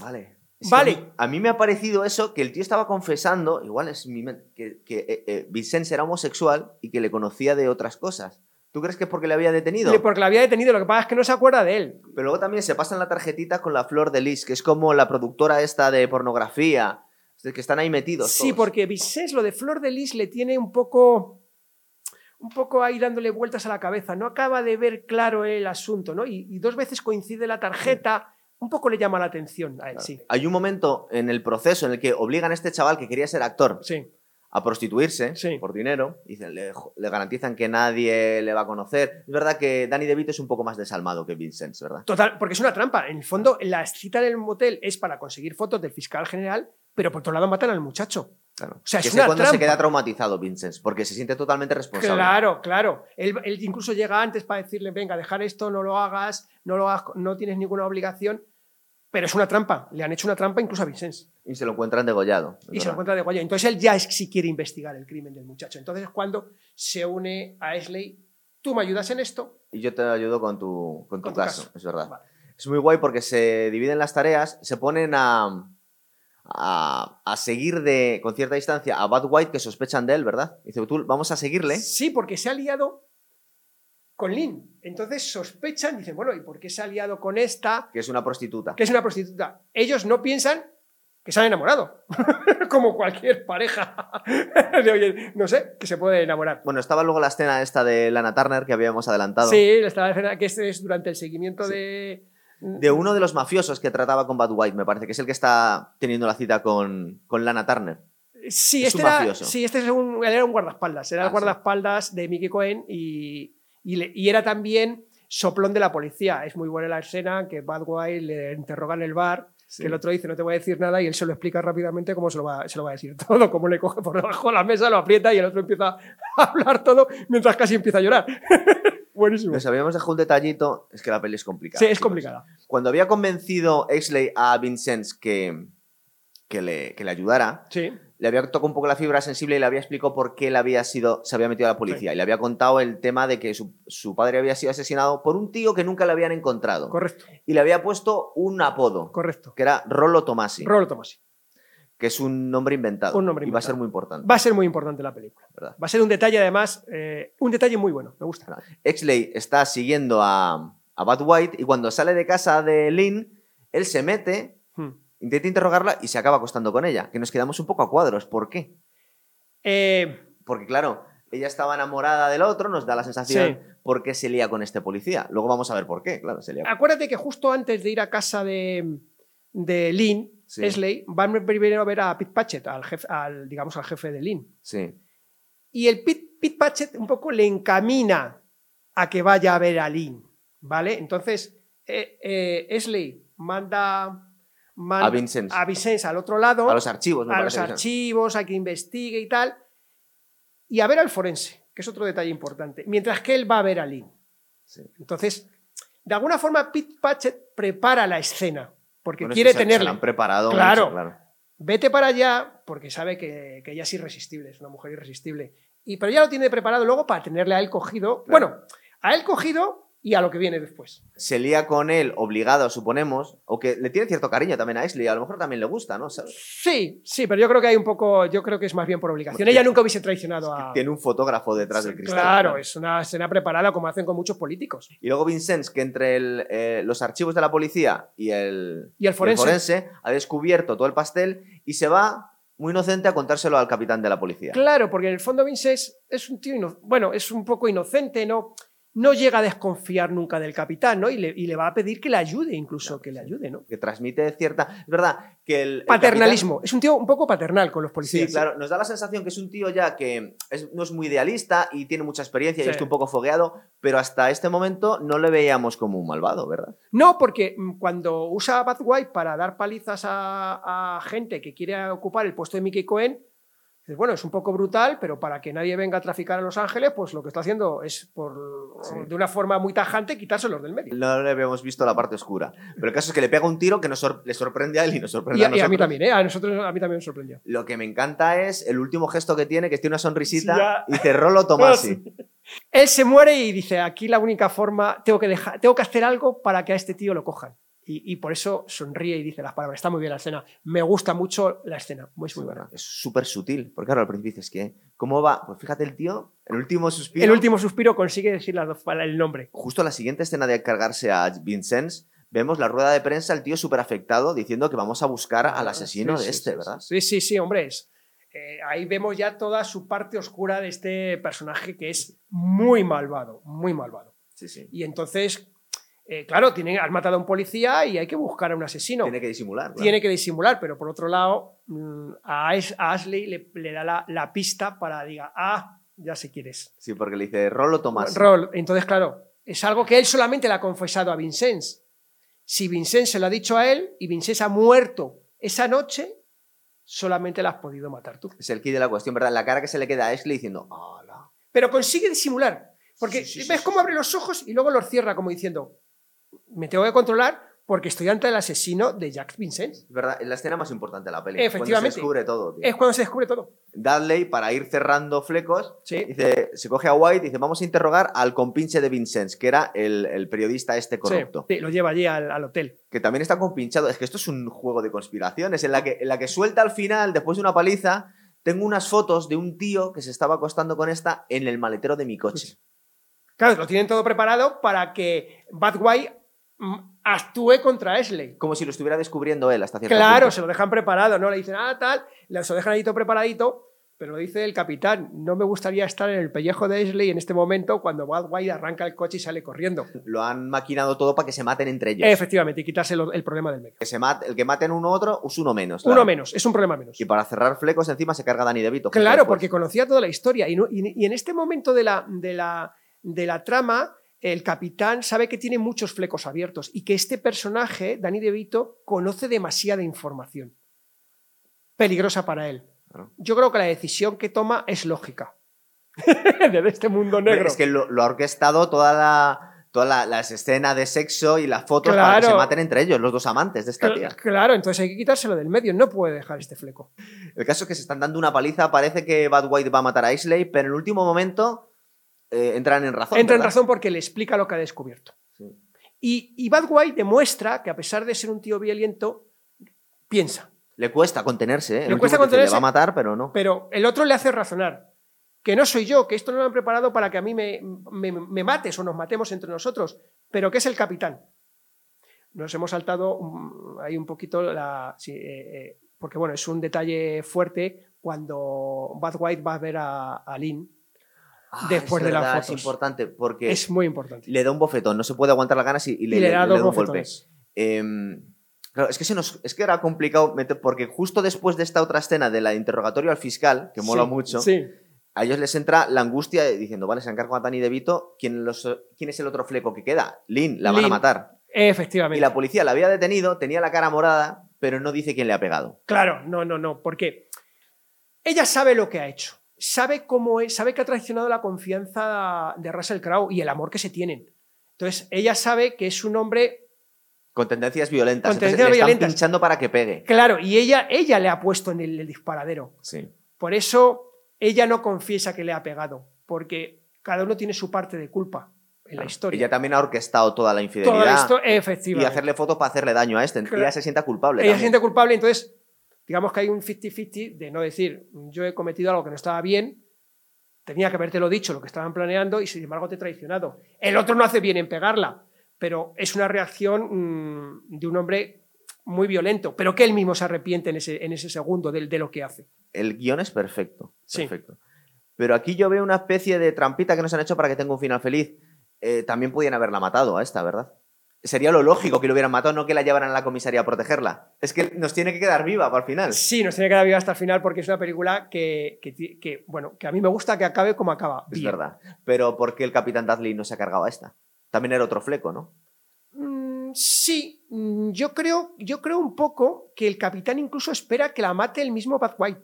Vale. Es Vale. A mí, me ha parecido eso, que el tío estaba confesando, igual es mi que, que eh, eh, Vicente era homosexual y que le conocía de otras cosas. ¿Tú crees que es porque le había detenido? Porque le había detenido, lo que pasa es que no se acuerda de él. Pero luego también se pasan la tarjetita con la Flor de Lis, que es como la productora esta de pornografía, que están ahí metidos. Sí, todos. porque Vicens lo de Flor de Lis le tiene un poco un poco ahí dándole vueltas a la cabeza, no acaba de ver claro el asunto, ¿no? Y, y dos veces coincide la tarjeta, un poco le llama la atención a él, Claro. sí. Hay un momento en el proceso en el que obligan a este chaval que quería ser actor Sí, a prostituirse Sí. por dinero. y le, le garantizan que nadie le va a conocer. Es verdad que Danny DeVito es un poco más desalmado que Vincent, ¿verdad? total, porque es una trampa. En el fondo, la cita en el motel es para conseguir fotos del fiscal general, pero por otro lado matan al muchacho. Claro. O sea, que es cuando se queda traumatizado Vincent, porque se siente totalmente responsable. Claro, claro. Él, él incluso llega antes para decirle, venga, dejar esto, no lo hagas, no, lo no tienes ninguna obligación. Pero es una trampa. Le han hecho una trampa incluso a Vicens. Y se lo encuentran degollado. Y se lo encuentra de Guaya. Entonces él ya es, si quiere investigar el crimen del muchacho. Entonces es cuando se une a Esley. Tú me ayudas en esto. Y yo te ayudo con tu, con tu Con tu caso, caso. es verdad. Vale. Es muy guay porque se dividen las tareas, se ponen a, a, a seguir de, con cierta distancia a Bad White que sospechan de él, ¿verdad? Dice, tú, vamos a seguirle. Sí, porque se ha liado con Lynn. Entonces sospechan, dicen, bueno, ¿y por qué se ha liado con esta, que es una prostituta. que es una prostituta? Ellos no piensan que se han enamorado. Como cualquier pareja de no sé, que se puede enamorar. Bueno, estaba luego la escena esta de Lana Turner que habíamos adelantado. Sí, estaba escena que este es durante el seguimiento Sí. de. De uno de los mafiosos que trataba con Bad White, me parece, que es el que está teniendo la cita con, con Lana Turner. Sí, Es este era, sí, este es un, él era un guardaespaldas. Era Ah, el sí. guardaespaldas de Mickey Cohen y, y, le- y era también soplón de la policía. Es muy buena la escena que Bad Guy le interroga en el bar, Sí. que el otro dice no te voy a decir nada y él se lo explica rápidamente cómo se lo va, se lo va a decir todo, cómo le coge por debajo de la mesa, lo aprieta y el otro empieza a hablar todo mientras casi empieza a llorar. Buenísimo. Nos habíamos dejado un detallito, es que la peli es complicada. Sí, es chicos. complicada. Cuando había convencido Exley a Vincennes que, que, le, que le ayudara, Sí. Le había tocado un poco la fibra sensible y le había explicado por qué le había sido, se había metido a la policía. Y le había contado el tema de que su, su padre había sido asesinado por un tío que nunca le habían encontrado. Correcto, Y le había puesto un apodo, correcto. que era Rollo Tomasi, Rolo Tomasi. que es un nombre inventado. Un nombre y va a ser inventado. muy importante. Va a ser muy importante la película. ¿verdad? Va a ser un detalle, además, eh, un detalle muy bueno. Me gusta. Exley está siguiendo a, a Bud White y cuando sale de casa de Lynn, él se mete, Hmm. Intenta interrogarla y se acaba acostando con ella. Que nos quedamos un poco a cuadros. ¿Por qué? Eh, Porque claro, ella estaba enamorada del otro, nos da la sensación Sí. por qué se lía con este policía. Luego vamos a ver por qué, claro, se lía. acuérdate que justo antes de ir a casa de, de Lynn, Sí. Esley, van primero a ver a Pete Patchett, al jefe, al, digamos, al jefe de Lynn. Sí, Y el Pete, Pete Patchett un poco le encamina a que vaya a ver a Lynn, ¿vale? Entonces, eh, eh, Esley manda, A Vincennes. a Vincennes al otro lado, a los archivos, me a los archivos, a que investigue y tal, y a ver al forense, que es otro detalle importante, mientras que él va a ver a Lynn. Sí. Entonces, de alguna forma, Pete Patchett prepara la escena, porque Bueno, es quiere que Se la tenerla. han preparado Claro. mucho, claro. Vete para allá, porque sabe que, que ella es irresistible, es una mujer irresistible. Y, pero ya lo tiene preparado luego para tenerle a él cogido. Claro. Bueno, a él cogido y a lo que viene después. Se lía con él, obligado, suponemos, o que le tiene cierto cariño también a Exley, a lo mejor también le gusta, ¿no? ¿Sabes? Sí, sí, pero yo creo que hay un poco, yo creo que es más bien por obligación. Ella nunca hubiese traicionado a. Tiene un fotógrafo detrás del cristal. Claro, es una escena preparada como hacen con muchos políticos. Y luego Vincennes, que entre el, eh, los archivos de la policía y el, Y el forense. ha descubierto todo el pastel y se va muy inocente a contárselo al capitán de la policía. Claro, porque en el fondo Vincennes es un tío, bueno, es un poco inocente, ¿no? No llega a desconfiar nunca del capitán, ¿no? Y le, y le va a pedir que le ayude, incluso que le ayude, ¿no? Que transmite cierta. Es verdad que el. el Paternalismo. Es un tío un poco paternal con los policías. Sí, claro, nos da la sensación que es un tío ya que es- no es muy idealista y tiene mucha experiencia y está un poco fogueado, pero hasta este momento no le veíamos como un malvado, ¿verdad? No, porque mm, cuando usa a Bad White para dar palizas a, a gente que quiere ocupar el puesto de Mickey Cohen, bueno, es un poco brutal, pero para que nadie venga a traficar a Los Ángeles, pues lo que está haciendo es, por, Sí. de una forma muy tajante, quitárselos del medio. No le habíamos visto la parte oscura. Pero el caso es que le pega un tiro que nos sor- le sorprende a él y nos sorprende Y, a a- y a mí nosotros. también, ¿eh? A nosotros, a mí también me sorprendió. Lo que me encanta es el último gesto que tiene, que tiene una sonrisita Sí, y dice Rolo Tomasi. Él se muere y dice, aquí la única forma, tengo que, dejar, tengo que hacer algo para que a este tío lo cojan. Y, y por eso sonríe y dice las palabras. Está muy bien la escena. Me gusta mucho la escena. Muy, muy buena. Es súper sutil, porque claro, al principio dices que, ¿cómo va? Pues fíjate el tío, el último suspiro. El último suspiro consigue decir pala- el nombre. Justo la siguiente escena de cargarse a Vincennes, vemos la rueda de prensa, el tío súper afectado, diciendo que vamos a buscar al asesino Sí, de este, sí, ¿verdad? Sí, sí, sí, hombre. Es, eh, ahí vemos ya toda su parte oscura de este personaje que es muy malvado, muy malvado. Sí, sí. Y entonces, eh, claro, tienen, han matado a un policía y hay que buscar a un asesino. Tiene que disimular. claro. Tiene que disimular, pero por otro lado, mm, a, Ash- a Ashley le, le da la, la pista para diga, ah, ya sé quién es. Sí, porque le dice Rolo Tomasi. Rol. Entonces, claro, es algo que él solamente le ha confesado a Vincennes. Si Vincennes se lo ha dicho a él y Vincennes ha muerto esa noche, solamente la has podido matar tú. Es el key de la cuestión, ¿verdad? La cara que se le queda a Ashley diciendo, ¡Hala! Pero consigue disimular. Porque Sí, sí, sí, ves sí, cómo abre los ojos y luego los cierra como diciendo, me tengo que controlar porque estoy ante el asesino de Jack Vincennes. Es verdad, es la escena más importante de la peli. Efectivamente. Cuando se descubre todo. tío. Es cuando se descubre todo. Dudley, para ir cerrando flecos, Sí. dice, se coge a White y dice, vamos a interrogar al compinche de Vincennes, que era el, el periodista este corrupto. Sí, sí, lo lleva allí al, al hotel. Que también está compinchado. Es que esto es un juego de conspiraciones, en la que, en la que suelta al final, después de una paliza, tengo unas fotos de un tío que se estaba acostando con esta en el maletero de mi coche. Claro, lo tienen todo preparado para que Bad mm, actúe contra Ashley. Como si lo estuviera descubriendo él hasta cierto Claro, punto. se lo dejan preparado, ¿no? Le dicen, ah, tal, se lo dejan ahí todo preparadito, pero lo dice el capitán, no me gustaría estar en el pellejo de Ashley en este momento cuando Bad Guy arranca el coche y sale corriendo. Lo han maquinado todo para que se maten entre ellos. Efectivamente, y quitarse el problema del medio. Que se mate, el que maten uno u otro es uno menos. Uno menos, es un problema menos. Y para cerrar flecos, encima se carga Dani DeVito. Claro, porque conocía toda la historia. Y, no- y- y en este momento de la, de la, de la trama, el capitán sabe que tiene muchos flecos abiertos y que este personaje, Danny DeVito, conoce demasiada información. Peligrosa para él. Claro. Yo creo que la decisión que toma es lógica. de este mundo negro. Es que lo, lo ha orquestado toda la, todas la- las escenas de sexo y las fotos para que se maten entre ellos, los dos amantes de esta tía. Cl- Claro, entonces hay que quitárselo del medio, no puede dejar este fleco. El caso es que se están dando una paliza, parece que Bad White va a matar a Isley, pero en el último momento eh, entran en razón. Entra en razón porque le explica lo que ha descubierto. Sí. Y, y Bad White demuestra que a pesar de ser un tío violento, piensa. Le cuesta contenerse, ¿eh? El Le cuesta contenerse. Le va a matar, pero no. Pero el otro le hace razonar. Que no soy yo, que esto no lo han preparado para que a mí me, me- me mates o nos matemos entre nosotros, pero que es el capitán. Nos hemos saltado ahí un poquito la. sí, eh, eh, porque bueno, es un detalle fuerte cuando Bad White va a ver a, a Lynn. Ah, después es de las verdad, Es fotos. importante porque Es muy importante. le da un bofetón, no se puede aguantar las ganas y, y le, y le da le- dos le da un golpe. Em, claro, es que, se nos, es que era complicado meter, porque justo después de esta otra escena de la interrogatorio al fiscal, que mola Sí, mucho, Sí. a ellos les entra la angustia de- diciendo, vale, se encarga a DeVito, ¿quién, los, ¿quién es el otro fleco que queda? Lynn, la van a matar. Efectivamente. Y la policía la había detenido, tenía la cara morada, pero no dice quién le ha pegado. Claro, no, no, no, porque ella sabe lo que ha hecho, sabe cómo es, sabe que ha traicionado la confianza de Russell Crowe y el amor que se tienen. Entonces, ella sabe que es un hombre, Con tendencias violentas. Con Entonces, le están pinchando para que pegue. claro, y ella, ella le ha puesto en el, el disparadero. Sí. Por eso ella no confiesa que le ha pegado, porque cada uno tiene su parte de culpa en la historia. Ella también ha orquestado toda la infidelidad Toda la histo- y efectivamente. hacerle fotos para hacerle daño a este. Claro. Ella se sienta culpable. ella se siente culpable, entonces digamos que hay un 50-50 de no decir yo he cometido algo que no estaba bien, tenía que habértelo dicho lo que estaban planeando y sin embargo te he traicionado. El otro no hace bien en pegarla, pero es una reacción mm, de un hombre muy violento, pero que él mismo se arrepiente en ese, en ese segundo de, de lo que hace. El guion es perfecto. Sí. Perfecto. Pero aquí yo veo una especie de trampita que nos han hecho para que tenga un final feliz. Eh, también podían haberla matado a esta, ¿verdad? Sería lo lógico que lo hubieran matado, no que la llevaran a la comisaría a protegerla. Es que nos tiene que quedar viva para el final. Sí, nos tiene que dar viva hasta el final porque es una película que, que bueno, que a mí me gusta que acabe como acaba. Es bien. verdad. Pero ¿por qué el capitán Dudley no se ha cargado a esta? También era otro fleco, ¿no? Mm, sí, mm, yo creo, yo creo un poco que el capitán incluso espera que la mate el mismo Bad White.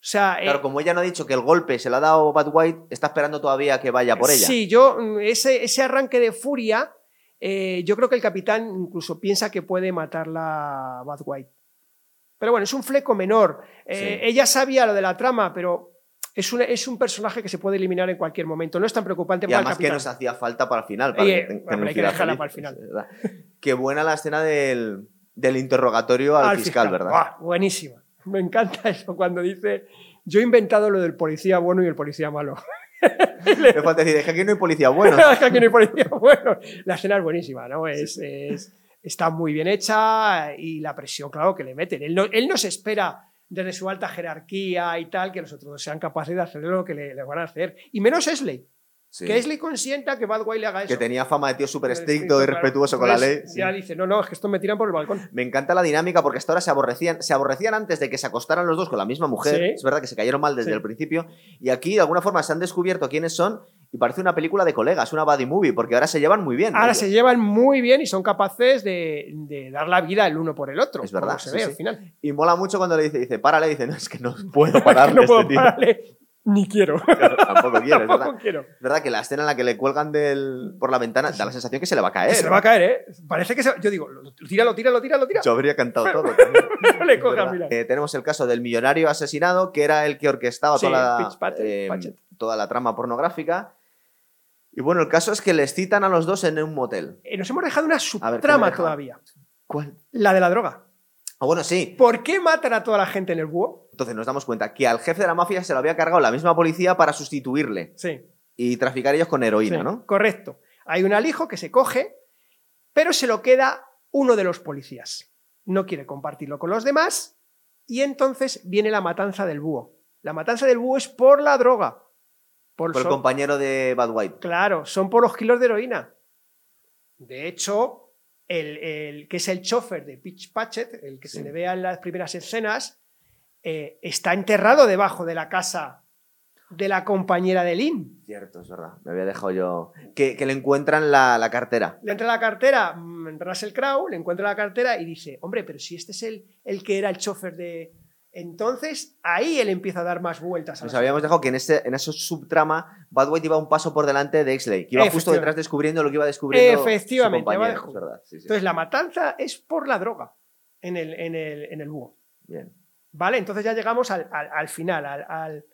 O sea, eh, Claro, como ella no ha dicho que el golpe se lo ha dado Bad White, está esperando todavía que vaya por ella. Sí, yo, mm, ese, ese arranque de furia, eh, yo creo que el capitán incluso piensa que puede matarla Bad White. Pero bueno, es un fleco menor. Eh, Sí. Ella sabía lo de la trama, pero es un, es un personaje que se puede eliminar en cualquier momento. No es tan preocupante Y para el además que capitán. nos hacía falta para el final. Para Oye, que tenga un hay que dejarla feliz. para el final. Qué buena la escena del, del interrogatorio al, fiscal, ¿verdad? Buah, buenísima. Me encanta eso cuando dice, yo he inventado lo del policía bueno y el policía malo. Me falta decir, es que aquí no hay policía bueno. Es que aquí no hay policía bueno. La escena es buenísima, ¿no? Es, es- está muy bien hecha y la presión, claro, que le meten. Él no, él no se espera desde su alta jerarquía y tal que los otros sean capaces de hacer lo que le, le van a hacer. Y menos Esley. Sí. Que Esley consienta que Bad Guy le haga eso. Que tenía fama de tío súper Pero estricto y claro, respetuoso con la ley. sí. Ya dice, no, no, es que esto me tiran por el balcón. Me encanta la dinámica porque hasta ahora se aborrecían, se aborrecían antes de que se acostaran los dos con la misma mujer. Sí. Es verdad que se cayeron mal desde el principio. Y aquí de alguna forma se han descubierto quiénes son y parece una película de colegas, una buddy movie, porque ahora se llevan muy bien. Ahora ellos. se llevan muy bien y son capaces de, de dar la vida el uno por el otro. Es verdad, se ve al final. Y mola mucho cuando le dice, dice, párale, dice, no, es que no puedo pararle no puedo este tío. pararle, ni quiero. Claro, tampoco quiere, es verdad. Tampoco quiero. Es verdad que la escena en la que le cuelgan del, por la ventana da la sensación que se le va a caer. Se le va a caer, ¿eh? Parece que se... Yo digo, lo- tíralo, tíralo, tíralo, tíralo. Yo habría cantado todo. No le Es coge a verdad. mirar. Eh, tenemos el caso del millonario asesinado, que era el que orquestaba Sí, toda, la, Patchett, eh, Patchett. toda la trama pornográfica. Y bueno, el caso es que les citan a los dos en un motel. Eh, nos hemos dejado una ver, ¿qué me he subtrama todavía. ¿Cuál? La de la droga. Ah, bueno, sí. ¿Por qué matan a toda la gente en el búho? Entonces nos damos cuenta que al jefe de la mafia se lo había cargado la misma policía para sustituirle Sí. y traficar ellos con heroína, sí, ¿no? Correcto. Hay un alijo que se coge, pero se lo queda uno de los policías. No quiere compartirlo con los demás y entonces viene la matanza del búho. La matanza del búho es por la droga. Por, Por el compañero de Bad White. Claro, son por los kilos de heroína. De hecho, el, el que es el chofer de Pitch Patchett, el que Sí. se le vea en las primeras escenas, eh, está enterrado debajo de la casa de la compañera de Lynn. Cierto, es verdad. Me había dejado yo. Que, que le encuentran la, la cartera. Le entra la cartera mm, Russell Crowe, le encuentra la cartera y dice, hombre, pero si este es el, el que era el chofer de... Entonces ahí él empieza a dar más vueltas. A Nos habíamos dejado que en, ese, en subtrama, Bad White iba un paso por delante de Exley, que iba justo detrás descubriendo lo que iba descubriendo. Efectivamente, su compañero, es verdad. Sí, sí. Entonces la matanza es por la droga en el, en el, en el búho. Bien. ¿Vale? Entonces ya llegamos al, al- al final, al,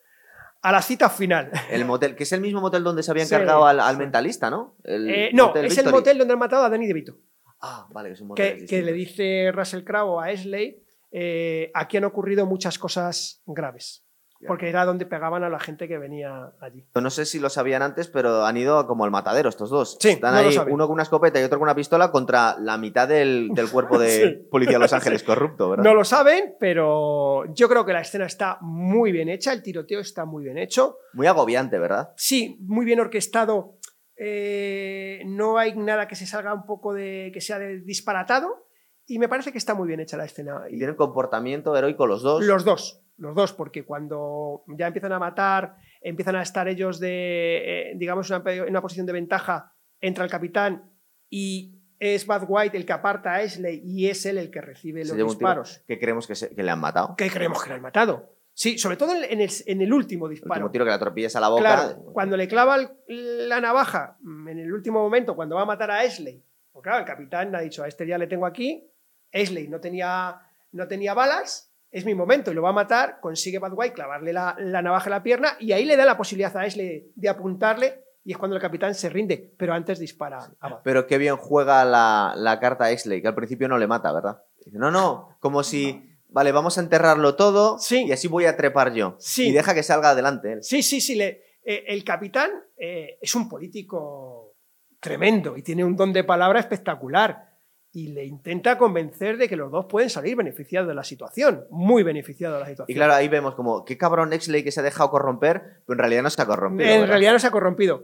a la cita final. El motel, que es el mismo motel donde se había Sí, encargado al, mentalista, ¿no? El Eh, no, es el motel donde han matado a Danny DeVito. Ah, vale, que es un motel. Que, que le dice Russell Crowe a Ashley, eh, aquí han ocurrido muchas cosas graves. Porque era donde pegaban a la gente que venía allí. No sé si lo sabían antes, pero han ido como al matadero estos dos. Sí, Están no ahí, uno con una escopeta y otro con una pistola contra la mitad del, del cuerpo de Sí. Policía de Los Ángeles corrupto, ¿verdad? No lo saben, pero yo creo que la escena está muy bien hecha, el tiroteo está muy bien hecho. Muy agobiante, ¿verdad? Sí, muy bien orquestado. eh, no hay nada que se salga un poco de. que sea de disparatado. Y me parece que está muy bien hecha la escena. Y tienen comportamiento heroico los dos. Los dos, los dos, porque cuando ya empiezan a matar, empiezan a estar ellos de, eh, digamos, una- en una posición de ventaja, entra el capitán y es Bad White el que aparta a Ashley y es él el que recibe los disparos. que creemos que, se- que le han matado. Que creemos que le han matado. Sí, sobre todo en el, en el último El disparo. último tiro que atropellas a la boca. Claro, cuando le clava el- la navaja mm, en el último momento, cuando va a matar a Ashley, pues claro, el capitán ha dicho, a este ya le tengo aquí, Ashley no tenía, no tenía balas, es mi momento y lo va a matar, consigue Bad White clavarle la, la navaja en la pierna y ahí le da la posibilidad a Ashley de apuntarle y es cuando el capitán se rinde, pero antes dispara a Bad. Pero qué bien juega la, la carta Exley, que al principio no le mata, ¿verdad? Dice, no, no, como si, vale, vamos a enterrarlo todo Sí. y así voy a trepar yo. Sí. Y deja que salga adelante él. Sí, sí, sí. le- eh, el capitán eh, es un político tremendo y tiene un don de palabra espectacular. Y le intenta convencer de que los dos pueden salir beneficiados de la situación, muy beneficiados de la situación. Y claro, ahí vemos como, qué cabrón Exley que se ha dejado corromper, pero en realidad no se ha corrompido. en ¿verdad? realidad no se ha corrompido.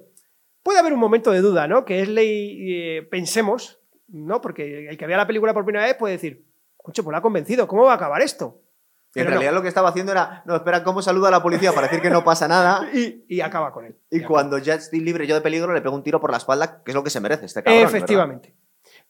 Puede haber un momento de duda, ¿no? Que es ley, eh, pensemos, ¿no? Porque el que vea la película por primera vez puede decir, escuche, pues la ha convencido, ¿cómo va a acabar esto? Y en Pero no. realidad lo que estaba haciendo era, no, espera, ¿cómo saluda a la policía para decir que no pasa nada? Y, y acaba con él. Y cuando ya estoy libre yo de peligro, le pego un tiro por la espalda, que es lo que se merece este cabrón. ¿verdad?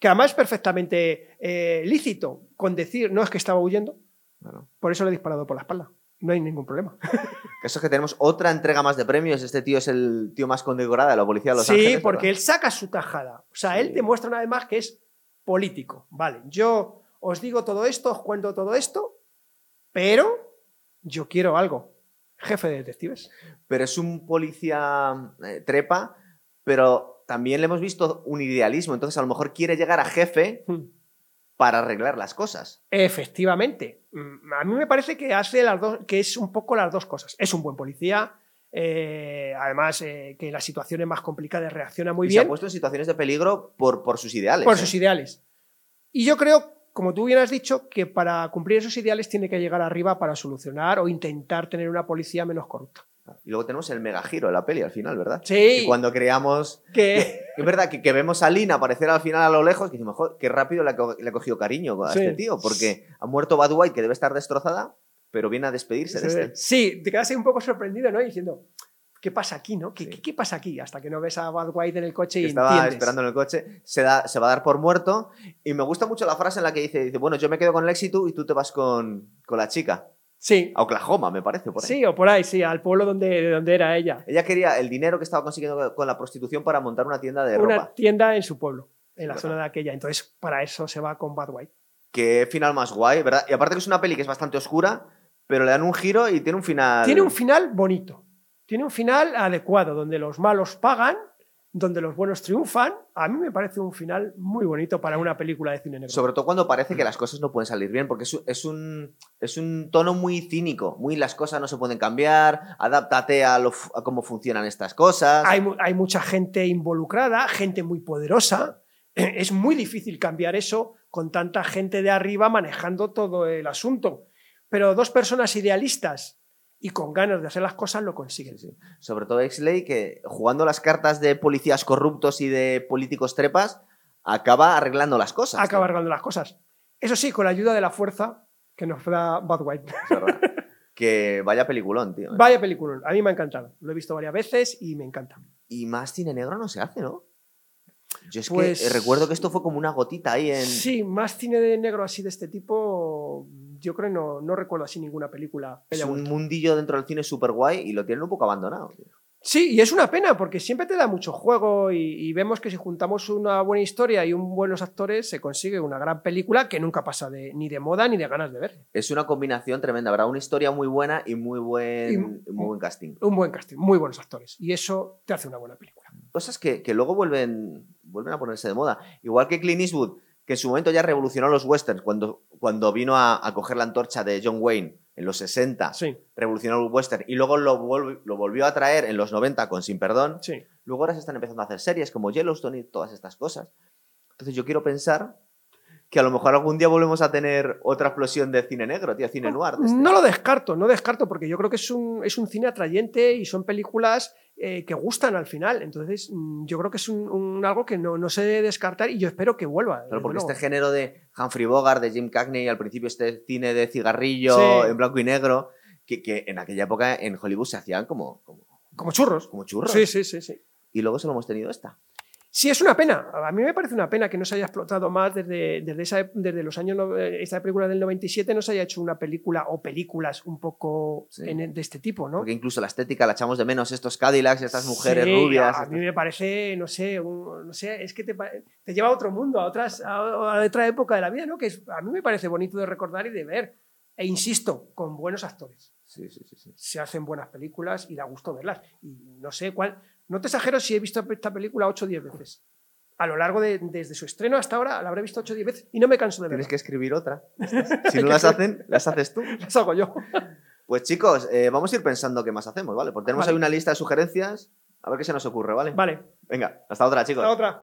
Que además es perfectamente eh, lícito con decir, no es que estaba huyendo, Bueno, por eso le he disparado por la espalda. No hay ningún problema. eso es que tenemos otra entrega más de premios. Este tío es el tío más condecorado de la policía de Los sí, Ángeles. porque ¿verdad? él saca su tajada. O sea, él Sí. demuestra una vez más que es político. Vale, yo os digo todo esto, os cuento todo esto, pero yo quiero algo. Jefe de detectives. Pero es un policía eh, trepa, pero también le hemos visto un idealismo. Entonces, a lo mejor quiere llegar a jefe para arreglar las cosas. Efectivamente. Mm, A mí me parece que hace las dos, que es un poco las dos cosas. Es un buen policía. eh, además, eh, que en las situaciones más complicadas reacciona muy y se ha bien puesto en situaciones de peligro por, por sus ideales. por ¿eh? sus ideales. Y yo creo, como tú bien has dicho, que para cumplir esos ideales tiene que llegar arriba para solucionar o intentar tener una policía menos corrupta. Y luego tenemos el mega giro de la peli al final, ¿verdad? Sí, Y cuando creamos. que Es verdad que, que vemos a Lynn aparecer al final a lo lejos, que decimos, "Joder, qué rápido le ha, co- le ha cogido cariño a Sí. este tío, porque ha muerto Bad White, que debe estar destrozada, pero viene a despedirse de este. Sí, te quedas ahí un poco sorprendido, ¿no? Diciendo, ¿qué pasa aquí, no? ¿Qué, Sí. qué- qué pasa aquí? Hasta que no ves a Bad White en el coche y estaba entiendes. esperando en el coche, se, da, se va a dar por muerto. Y me gusta mucho la frase en la que dice, dice bueno, yo me quedo con el éxito y tú te vas con, con la chica. Sí, A Oklahoma, me parece, por ahí. sí, o por ahí, sí, al pueblo donde, de donde era ella. Ella quería el dinero que estaba consiguiendo con la prostitución para montar una tienda de Una ropa. tienda en su pueblo, en la verdad. zona de aquella. Entonces, para eso se va con Bad White. Qué final más guay, ¿verdad? Y aparte que es una peli que es bastante oscura, pero le dan un giro y tiene un final... Tiene un final bonito. Tiene un final adecuado, donde los malos pagan, donde los buenos triunfan. A mí me parece un final muy bonito para una película de cine negro. Sobre todo cuando parece que las cosas no pueden salir bien, porque es, un- es un, tono muy cínico, muy las cosas no se pueden cambiar, adáptate a, lo a cómo funcionan estas cosas. hay, hay mucha gente involucrada, gente muy poderosa. Es muy difícil cambiar eso con tanta gente de arriba manejando todo el asunto. Pero dos personas idealistas y con ganas de hacer las cosas lo consiguen. Sí. Sobre todo Exley, que jugando las cartas de policías corruptos y de políticos trepas, acaba arreglando las cosas. Acaba ¿no? arreglando las cosas. Eso sí, con la ayuda de la fuerza que nos da Bad White. Que vaya peliculón, tío. Vaya película, a mí me ha encantado. Lo he visto varias veces y me encanta. Y más cine negro no se hace, ¿no? Yo es Pues- que eh, recuerdo que esto fue como una gotita ahí en. Sí, más cine de negro así de este tipo, yo creo que no, no recuerdo así ninguna película. Es un mundillo dentro del cine súper guay y lo tienen un poco abandonado. tío. Sí, y es una pena porque siempre te da mucho juego y, y vemos que si juntamos una buena historia y un buenos actores se consigue una gran película que nunca pasa de, ni de moda ni de ganas de ver. Es una combinación tremenda, ¿verdad? Una historia muy buena y muy buen, Y- muy buen casting. Un buen casting, muy buenos actores. Y eso te hace una buena película. Cosas que, que luego vuelven, vuelven a ponerse de moda. Igual que Clint Eastwood, que en su momento ya revolucionó los westerns cuando, cuando vino a, a coger la antorcha de John Wayne en los 60, Sí, revolucionó el western y luego lo, lo volvió a traer en los 90 con Sin Perdón. sí. Luego ahora se están empezando a hacer series como Yellowstone y todas estas cosas. Entonces yo quiero pensar que a lo mejor algún día volvemos a tener otra explosión de cine negro, tío, cine noir. de este. No lo descarto, no descarto, porque yo creo que es un, es un cine atrayente y son películas eh, que gustan al final. Entonces, mm, yo creo que es un, un algo que no, no se debe descartar y yo espero que vuelva. Pero porque este género de Humphrey Bogart, de Jim Cagney, al principio este cine de cigarrillo Sí. en blanco y negro, que, que en aquella época en Hollywood se hacían como, como, Como churros. como churros. Sí, sí, sí, sí. Y luego solo hemos tenido esta. Sí, es una pena. A mí me parece una pena que no se haya explotado más desde, desde, esa, ep- desde los años. eh, Esta película del 97 no se haya hecho una película o películas un poco Sí. en- de este tipo, ¿no? Porque incluso la estética la echamos de menos, estos Cadillacs, estas mujeres Sí, rubias. A, a mí me parece, no sé, un- no sé, es que te, te lleva a otro mundo, a, otras, a, a otra época de la vida, ¿no? Que es- a mí me parece bonito de recordar y de ver. E insisto, con buenos actores. Sí, sí, sí, sí. Se hacen buenas películas y da gusto verlas. Y no sé cuál. No te exagero si he visto esta película 8 o 10 veces. A lo largo de, desde su estreno hasta ahora, la habré visto 8 o 10 veces y no me canso de verla. Tienes que escribir otra. Si no las hacen, las haces tú. Las hago yo. Pues chicos, eh, vamos a ir pensando qué más hacemos, ¿vale? Porque tenemos Vale. ahí una lista de sugerencias. A ver qué se nos ocurre, ¿vale? Vale, Venga, hasta otra, chicos. la otra.